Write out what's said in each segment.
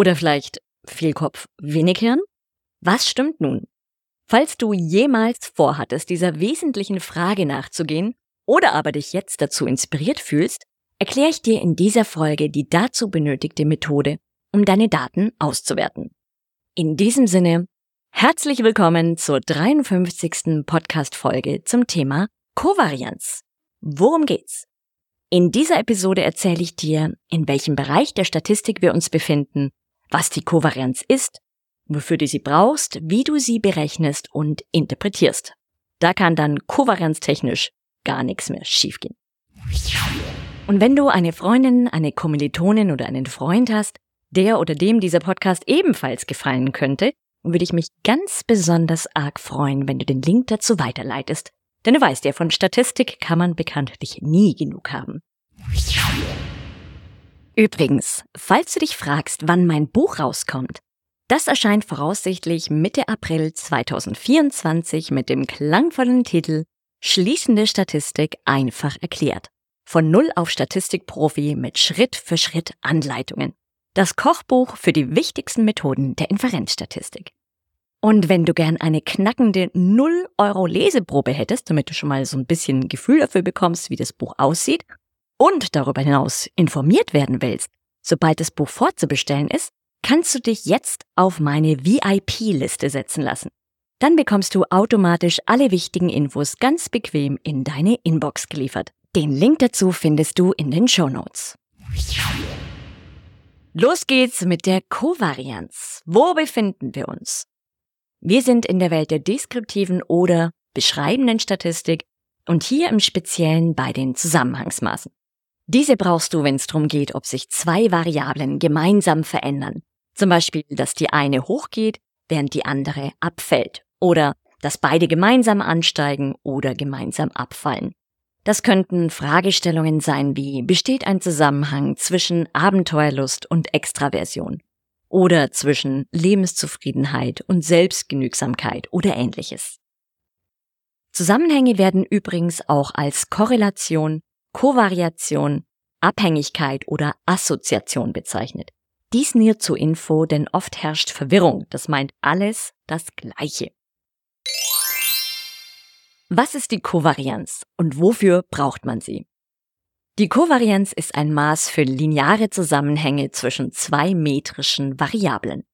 Oder vielleicht viel Kopf, wenig Hirn? Was stimmt nun? Falls du jemals vorhattest, dieser wesentlichen Frage nachzugehen oder aber dich jetzt dazu inspiriert fühlst, erkläre ich dir in dieser Folge die dazu benötigte Methode, um deine Daten auszuwerten. In diesem Sinne, herzlich willkommen zur 53. Podcast-Folge zum Thema Kovarianz. Worum geht's? In dieser Episode erzähle ich dir, in welchem Bereich der Statistik wir uns befinden was die Kovarianz ist, wofür du sie brauchst, wie du sie berechnest und interpretierst. Da kann dann kovarianztechnisch gar nichts mehr schiefgehen. Und wenn du eine Freundin, eine Kommilitonin oder einen Freund hast, der oder dem dieser Podcast ebenfalls gefallen könnte, würde ich mich ganz besonders arg freuen, wenn du den Link dazu weiterleitest. Denn du weißt ja, von Statistik kann man bekanntlich nie genug haben. Übrigens, falls du dich fragst, wann mein Buch rauskommt, das erscheint voraussichtlich Mitte April 2024 mit dem klangvollen Titel Schließende Statistik einfach erklärt. Von Null auf Statistikprofi mit Schritt für Schritt Anleitungen. Das Kochbuch für die wichtigsten Methoden der Inferenzstatistik. Und wenn du gern eine knackende 0 Euro Leseprobe hättest, damit du schon mal so ein bisschen Gefühl dafür bekommst, wie das Buch aussieht und darüber hinaus informiert werden willst, sobald das Buch vorzubestellen ist, kannst du dich jetzt auf meine VIP-Liste setzen lassen. Dann bekommst du automatisch alle wichtigen Infos ganz bequem in deine Inbox geliefert. Den Link dazu findest du in den Show Notes. Los geht's mit der Kovarianz. Wo befinden wir uns? Wir sind in der Welt der deskriptiven oder beschreibenden Statistik und hier im Speziellen bei den Zusammenhangsmaßen. Diese brauchst du, wenn es darum geht, ob sich zwei Variablen gemeinsam verändern. Zum Beispiel, dass die eine hochgeht, während die andere abfällt. Oder dass beide gemeinsam ansteigen oder gemeinsam abfallen. Das könnten Fragestellungen sein wie, besteht ein Zusammenhang zwischen Abenteuerlust und Extraversion? Oder zwischen Lebenszufriedenheit und Selbstgenügsamkeit oder ähnliches. Zusammenhänge werden übrigens auch als Korrelation Kovariation, Abhängigkeit oder Assoziation bezeichnet. Dies nur zur Info, denn oft herrscht Verwirrung. Das meint alles das Gleiche. Was ist die Kovarianz und wofür braucht man sie? Die Kovarianz ist ein Maß für lineare Zusammenhänge zwischen zwei metrischen Variablen.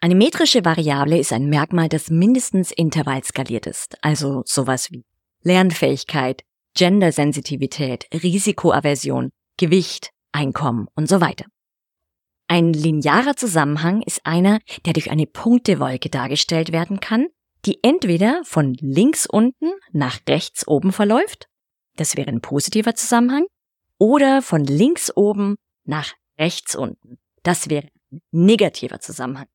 Eine metrische Variable ist ein Merkmal, das mindestens intervallskaliert ist, also sowas wie Lernfähigkeit, Gendersensitivität, Risikoaversion, Gewicht, Einkommen und so weiter. Ein linearer Zusammenhang ist einer, der durch eine Punktewolke dargestellt werden kann, die entweder von links unten nach rechts oben verläuft, das wäre ein positiver Zusammenhang, oder von links oben nach rechts unten, das wäre ein negativer Zusammenhang.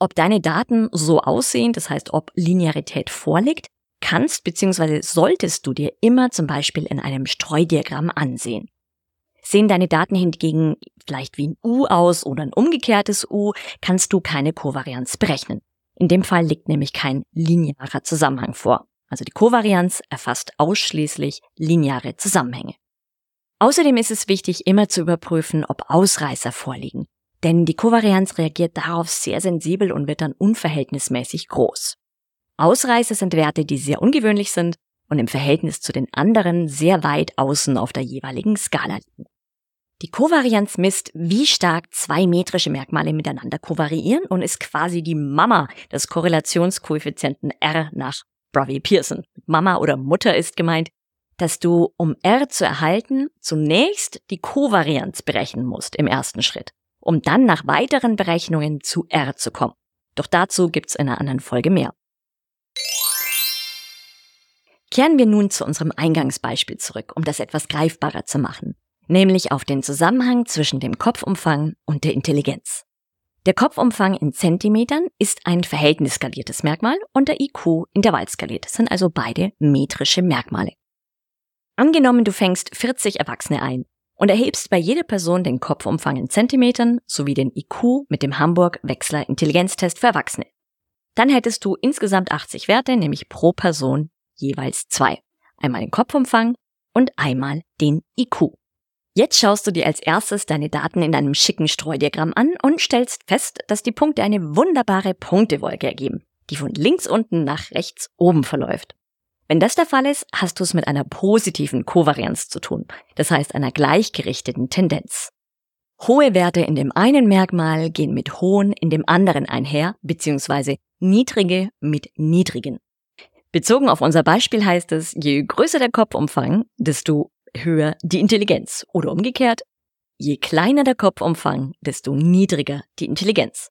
Ob deine Daten so aussehen, das heißt, ob Linearität vorliegt, kannst bzw. solltest du dir immer zum Beispiel in einem Streudiagramm ansehen. Sehen deine Daten hingegen vielleicht wie ein U aus oder ein umgekehrtes U, kannst du keine Kovarianz berechnen. In dem Fall liegt nämlich kein linearer Zusammenhang vor. Also die Kovarianz erfasst ausschließlich lineare Zusammenhänge. Außerdem ist es wichtig, immer zu überprüfen, ob Ausreißer vorliegen. Denn die Kovarianz reagiert darauf sehr sensibel und wird dann unverhältnismäßig groß. Ausreißer sind Werte, die sehr ungewöhnlich sind und im Verhältnis zu den anderen sehr weit außen auf der jeweiligen Skala liegen. Die Kovarianz misst, wie stark zwei metrische Merkmale miteinander kovariieren und ist quasi die Mama des Korrelationskoeffizienten R nach Bravey Pearson. Mama oder Mutter ist gemeint, dass du, um R zu erhalten, zunächst die Kovarianz berechnen musst im ersten Schritt, um dann nach weiteren Berechnungen zu R zu kommen. Doch dazu gibt's in einer anderen Folge mehr. Kehren wir nun zu unserem Eingangsbeispiel zurück, um das etwas greifbarer zu machen, nämlich auf den Zusammenhang zwischen dem Kopfumfang und der Intelligenz. Der Kopfumfang in Zentimetern ist ein verhältnisskaliertes Merkmal und der IQ intervallskaliert. Das sind also beide metrische Merkmale. Angenommen, du fängst 40 Erwachsene ein und erhebst bei jeder Person den Kopfumfang in Zentimetern sowie den IQ mit dem Hamburg-Wechsler Intelligenztest für Erwachsene. Dann hättest du insgesamt 80 Werte, nämlich pro Person jeweils zwei. Einmal den Kopfumfang und einmal den IQ. Jetzt schaust du dir als erstes deine Daten in einem schicken Streudiagramm an und stellst fest, dass die Punkte eine wunderbare Punktewolke ergeben, die von links unten nach rechts oben verläuft. Wenn das der Fall ist, hast du es mit einer positiven Kovarianz zu tun, das heißt einer gleichgerichteten Tendenz. Hohe Werte in dem einen Merkmal gehen mit hohen in dem anderen einher, beziehungsweise niedrige mit niedrigen. Bezogen auf unser Beispiel heißt es, je größer der Kopfumfang, desto höher die Intelligenz. Oder umgekehrt, je kleiner der Kopfumfang, desto niedriger die Intelligenz.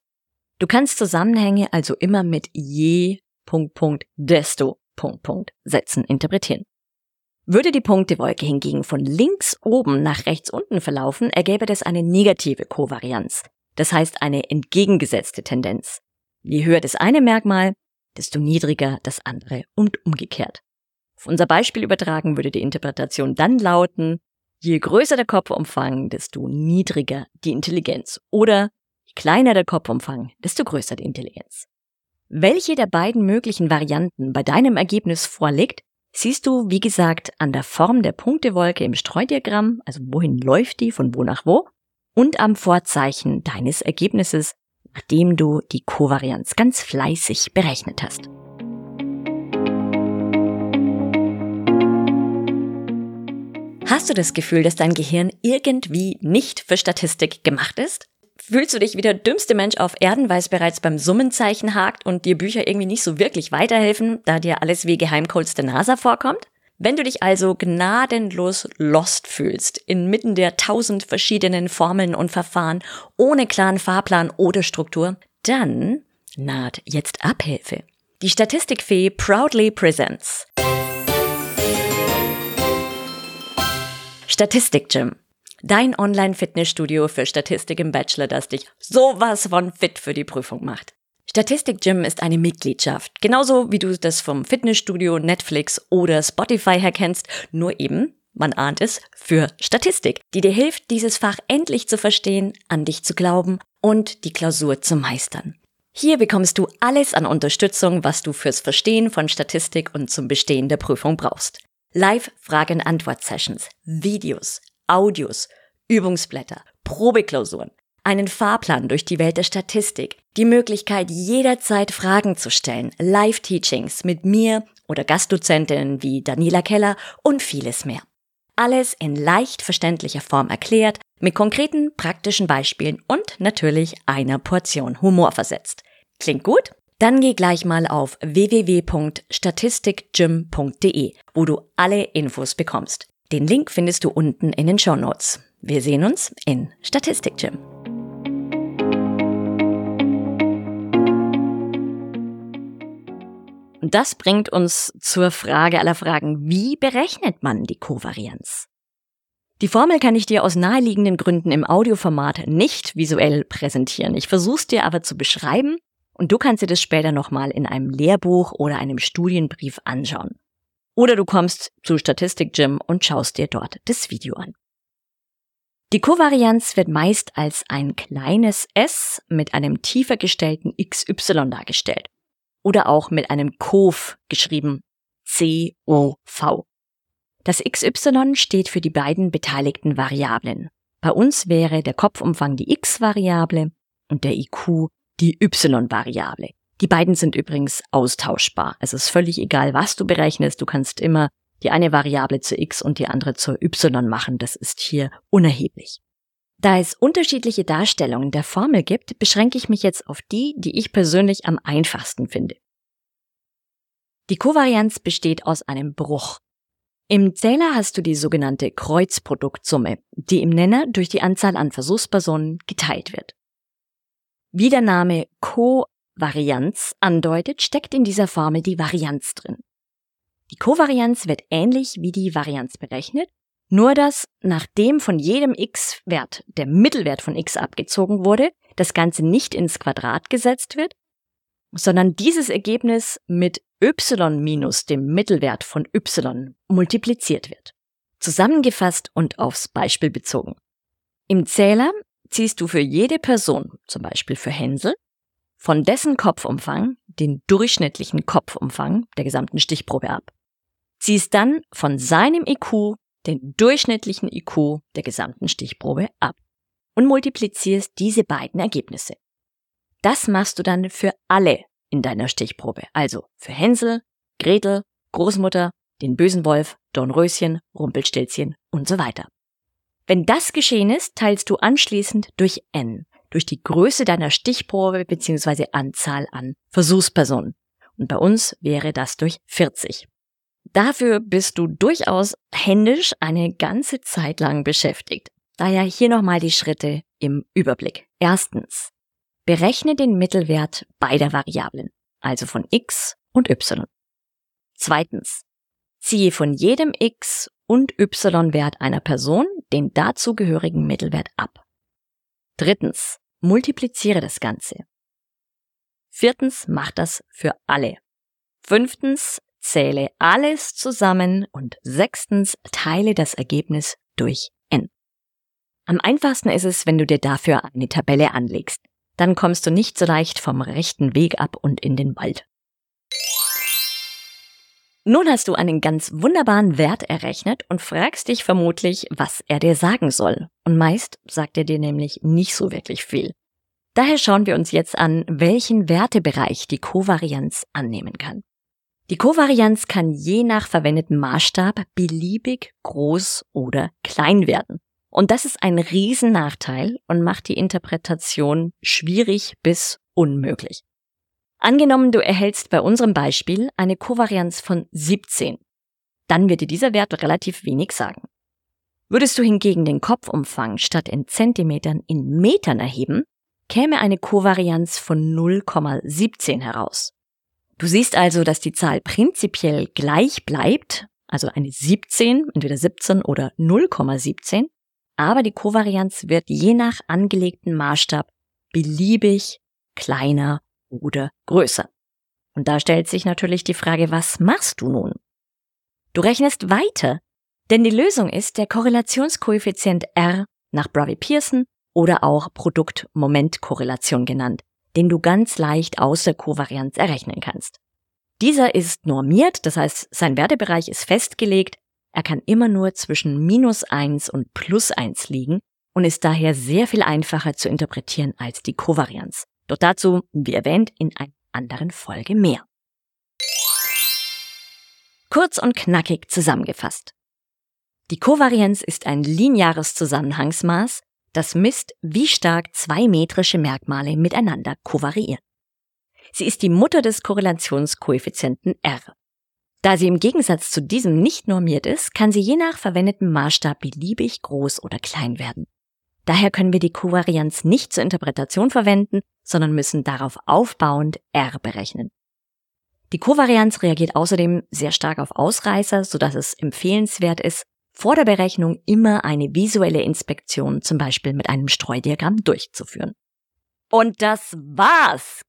Du kannst Zusammenhänge also immer mit je Punkt Punkt desto Punkt Punkt Sätzen interpretieren. Würde die Punktewolke hingegen von links oben nach rechts unten verlaufen, ergäbe das eine negative Kovarianz. Das heißt eine entgegengesetzte Tendenz. Je höher das eine Merkmal, desto niedriger das andere und umgekehrt. Auf unser Beispiel übertragen würde die Interpretation dann lauten, je größer der Kopfumfang, desto niedriger die Intelligenz oder je kleiner der Kopfumfang, desto größer die Intelligenz. Welche der beiden möglichen Varianten bei deinem Ergebnis vorliegt, siehst du, wie gesagt, an der Form der Punktewolke im Streudiagramm, also wohin läuft die, von wo nach wo, und am Vorzeichen deines Ergebnisses, nachdem du die Kovarianz ganz fleißig berechnet hast. Hast du das Gefühl, dass dein Gehirn irgendwie nicht für Statistik gemacht ist? Fühlst du dich wie der dümmste Mensch auf Erden, weil es bereits beim Summenzeichen hakt und dir Bücher irgendwie nicht so wirklich weiterhelfen, da dir alles wie Geheimcodes der NASA vorkommt? Wenn du dich also gnadenlos lost fühlst, inmitten der tausend verschiedenen Formeln und Verfahren, ohne klaren Fahrplan oder Struktur, dann naht jetzt Abhilfe. Die Statistikfee proudly presents Statistik Gym. Dein Online-Fitnessstudio für Statistik im Bachelor, das dich sowas von fit für die Prüfung macht. Statistik Gym ist eine Mitgliedschaft, genauso wie du das vom Fitnessstudio, Netflix oder Spotify her kennst, nur eben, man ahnt es, für Statistik, die dir hilft, dieses Fach endlich zu verstehen, an dich zu glauben und die Klausur zu meistern. Hier bekommst du alles an Unterstützung, was du fürs Verstehen von Statistik und zum Bestehen der Prüfung brauchst. Live-Frage-Antwort-Sessions, Videos, Audios, Übungsblätter, Probeklausuren, einen Fahrplan durch die Welt der Statistik, die Möglichkeit jederzeit Fragen zu stellen, Live-Teachings mit mir oder Gastdozentinnen wie Daniela Keller und vieles mehr. Alles in leicht verständlicher Form erklärt, mit konkreten praktischen Beispielen und natürlich einer Portion Humor versetzt. Klingt gut? Dann geh gleich mal auf www.statistikgym.de, wo du alle Infos bekommst. Den Link findest du unten in den Show Notes. Wir sehen uns in Statistikgym. Das bringt uns zur Frage aller Fragen. Wie berechnet man die Kovarianz? Die Formel kann ich dir aus naheliegenden Gründen im Audioformat nicht visuell präsentieren. Ich versuche es dir aber zu beschreiben und du kannst dir das später nochmal in einem Lehrbuch oder einem Studienbrief anschauen. Oder du kommst zu Statistik Gym und schaust dir dort das Video an. Die Kovarianz wird meist als ein kleines s mit einem tiefer gestellten xy dargestellt. Oder auch mit einem Kov geschrieben C-O-V. Das xy steht für die beiden beteiligten Variablen. Bei uns wäre der Kopfumfang die x-Variable und der IQ die y-Variable. Die beiden sind übrigens austauschbar. Es ist völlig egal, was du berechnest. Du kannst immer die eine Variable zu x und die andere zur y machen. Das ist hier unerheblich. Da es unterschiedliche Darstellungen der Formel gibt, beschränke ich mich jetzt auf die, die ich persönlich am einfachsten finde. Die Kovarianz besteht aus einem Bruch. Im Zähler hast du die sogenannte Kreuzproduktsumme, die im Nenner durch die Anzahl an Versuchspersonen geteilt wird. Wie der Name Kovarianz andeutet, steckt in dieser Formel die Varianz drin. Die Kovarianz wird ähnlich wie die Varianz berechnet, nur dass nachdem von jedem x-Wert der Mittelwert von x abgezogen wurde, das Ganze nicht ins Quadrat gesetzt wird, sondern dieses Ergebnis mit y minus dem Mittelwert von y multipliziert wird. Zusammengefasst und aufs Beispiel bezogen. Im Zähler ziehst du für jede Person, zum Beispiel für Hänsel, von dessen Kopfumfang den durchschnittlichen Kopfumfang der gesamten Stichprobe ab. Ziehst dann von seinem IQ den durchschnittlichen IQ der gesamten Stichprobe ab und multiplizierst diese beiden Ergebnisse. Das machst du dann für alle in deiner Stichprobe, also für Hänsel, Gretel, Großmutter, den bösen Wolf, Dornröschen, Rumpelstilzchen und so weiter. Wenn das geschehen ist, teilst du anschließend durch n, durch die Größe deiner Stichprobe bzw. Anzahl an Versuchspersonen. Und bei uns wäre das durch 40. Dafür bist du durchaus händisch eine ganze Zeit lang beschäftigt. Daher hier nochmal die Schritte im Überblick. Erstens. Berechne den Mittelwert beider Variablen, also von x und y. Zweitens. Ziehe von jedem x und y-Wert einer Person den dazugehörigen Mittelwert ab. Drittens, multipliziere das Ganze. Viertens, mach das für alle. Fünftens, zähle alles zusammen und sechstens, teile das Ergebnis durch n. Am einfachsten ist es, wenn du dir dafür eine Tabelle anlegst. Dann kommst du nicht so leicht vom rechten Weg ab und in den Wald. Nun hast du einen ganz wunderbaren Wert errechnet und fragst dich vermutlich, was er dir sagen soll. Und meist sagt er dir nämlich nicht so wirklich viel. Daher schauen wir uns jetzt an, welchen Wertebereich die Kovarianz annehmen kann. Die Kovarianz kann je nach verwendeten Maßstab beliebig groß oder klein werden. Und das ist ein Riesennachteil und macht die Interpretation schwierig bis unmöglich. Angenommen, du erhältst bei unserem Beispiel eine Kovarianz von 17. Dann wird dir dieser Wert relativ wenig sagen. Würdest du hingegen den Kopfumfang statt in Zentimetern in Metern erheben, käme eine Kovarianz von 0,17 heraus. Du siehst also, dass die Zahl prinzipiell gleich bleibt, also eine 17, entweder 17 oder 0,17, aber die Kovarianz wird je nach angelegten Maßstab beliebig kleiner oder größer. Und da stellt sich natürlich die Frage, was machst du nun? Du rechnest weiter, denn die Lösung ist der Korrelationskoeffizient R nach Bravey-Pearson oder auch Produkt-Moment-Korrelation genannt, den du ganz leicht aus der Kovarianz errechnen kannst. Dieser ist normiert, das heißt, sein Wertebereich ist festgelegt, er kann immer nur zwischen minus eins und plus eins liegen und ist daher sehr viel einfacher zu interpretieren als die Kovarianz. Doch dazu, wie erwähnt, in einer anderen Folge mehr. Kurz und knackig zusammengefasst. Die Kovarianz ist ein lineares Zusammenhangsmaß, das misst, wie stark zwei metrische Merkmale miteinander kovariieren. Sie ist die Mutter des Korrelationskoeffizienten R. Da sie im Gegensatz zu diesem nicht normiert ist, kann sie je nach verwendetem Maßstab beliebig groß oder klein werden. Daher können wir die Kovarianz nicht zur Interpretation verwenden, sondern müssen darauf aufbauend R berechnen. Die Kovarianz reagiert außerdem sehr stark auf Ausreißer, sodass es empfehlenswert ist, vor der Berechnung immer eine visuelle Inspektion, zum Beispiel mit einem Streudiagramm, durchzuführen. Und das war's!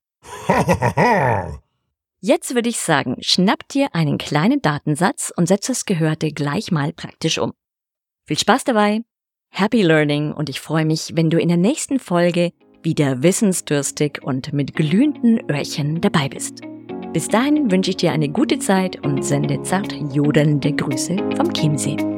Jetzt würde ich sagen, schnapp dir einen kleinen Datensatz und setz das Gehörte gleich mal praktisch um. Viel Spaß dabei! Happy Learning und ich freue mich, wenn du in der nächsten Folge wieder wissensdurstig und mit glühenden Öhrchen dabei bist. Bis dahin wünsche ich dir eine gute Zeit und sende zart jodelnde Grüße vom Chiemsee.